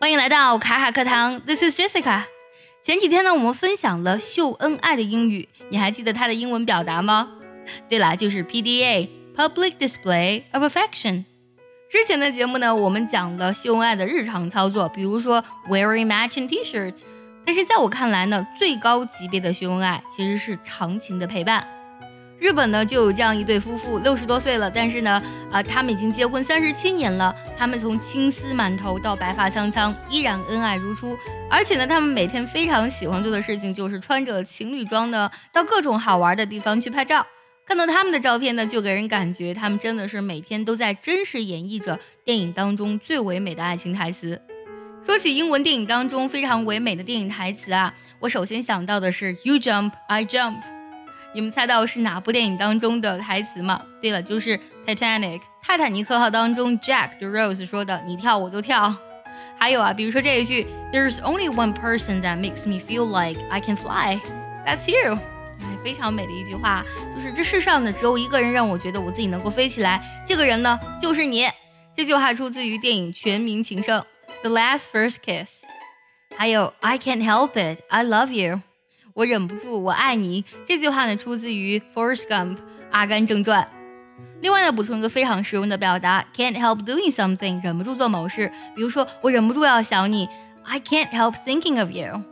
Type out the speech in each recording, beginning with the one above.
欢迎来到卡卡课堂，This is Jessica。前几天呢，我们分享了秀恩爱的英语，你还记得它的英文表达吗？对了，就是 PDA，Public Display of Affection。之前的节目呢，我们讲了秀恩爱的日常操作，比如说 wearing matching T-shirts。但是在我看来呢，最高级别的秀恩爱其实是长情的陪伴。日本呢就有这样一对夫妇，六十多岁了，但是呢，啊，他们已经结婚三十七年了。他们从青丝满头到白发苍苍，依然恩爱如初。而且呢，他们每天非常喜欢做的事情就是穿着情侣装呢，到各种好玩的地方去拍照。看到他们的照片呢，就给人感觉他们真的是每天都在真实演绎着电影当中最唯美的爱情台词。说起英文电影当中非常唯美的电影台词啊，我首先想到的是 “You jump, I jump”。你们猜到是哪部电影当中的台词吗？对了，就是《Titanic》泰坦尼克号当中 Jack 对 Rose 说的“你跳我就跳”。还有啊，比如说这一句 “There's only one person that makes me feel like I can fly, that's you”，哎，非常美的一句话，就是这世上呢只有一个人让我觉得我自己能够飞起来，这个人呢就是你。这句话出自于电影《全民情圣》The Last First Kiss。还有 “I can't help it, I love you”。我忍不住，我爱你。这句话呢，出自于《Forrest Gump》阿甘正传。另外呢，补充一个非常实用的表达：Can't help doing something，忍不住做某事。比如说，我忍不住要想你，I can't help thinking of you。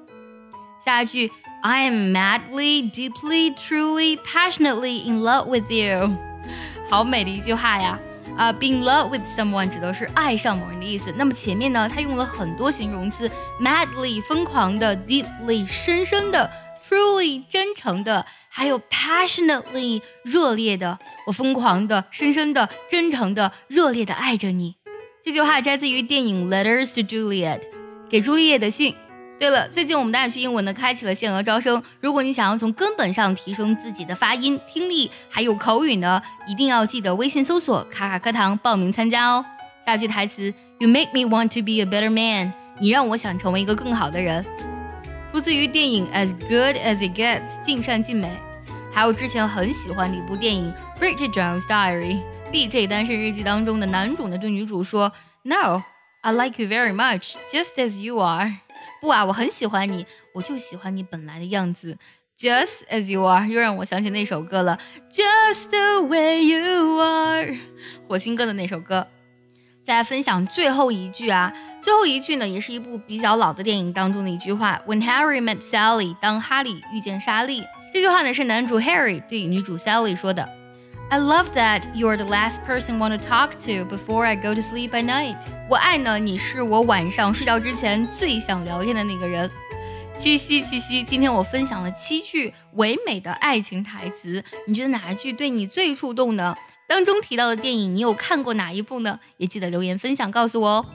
下一句，I am madly, deeply, truly, passionately in love with you。好美的一句话呀！啊，be in love with someone 指的是爱上某人的意思。那么前面呢，它用了很多形容词：madly 疯狂的，deeply 深深的。Truly 真诚的，还有 passionately 热烈的，我疯狂的、深深的、真诚的、热烈的爱着你。这句话摘自于电影《Letters to Juliet》，给朱丽叶的信。对了，最近我们的爱趣英文呢开启了限额招生，如果你想要从根本上提升自己的发音、听力还有口语呢，一定要记得微信搜索“卡卡课堂”报名参加哦。下句台词：You make me want to be a better man。你让我想成为一个更好的人。出自于电影《As Good as It Gets》，尽善尽美。还有之前很喜欢的一部电影《Bridget Jones' Diary》，B.J. 单身日记当中的男主呢对女主说：“No, I like you very much, just as you are。”不啊，我很喜欢你，我就喜欢你本来的样子，just as you are。又让我想起那首歌了，Just the way you are，火星哥的那首歌。再来分享最后一句啊。 最后一句呢，也是一部比较老的电影当中的一句话：When Harry met Sally，当哈利遇见莎莉。这句话呢是男主 Harry 对女主 Sally 说的。I love that you're the last person want to talk to before I go to sleep at night。我爱呢，你是我晚上睡觉之前最想聊天的那个人。七夕，七夕，今天我分享了七句唯美的爱情台词，你觉得哪一句对你最触动呢？当中提到的电影，你有看过哪一部呢？也记得留言分享告诉我哦。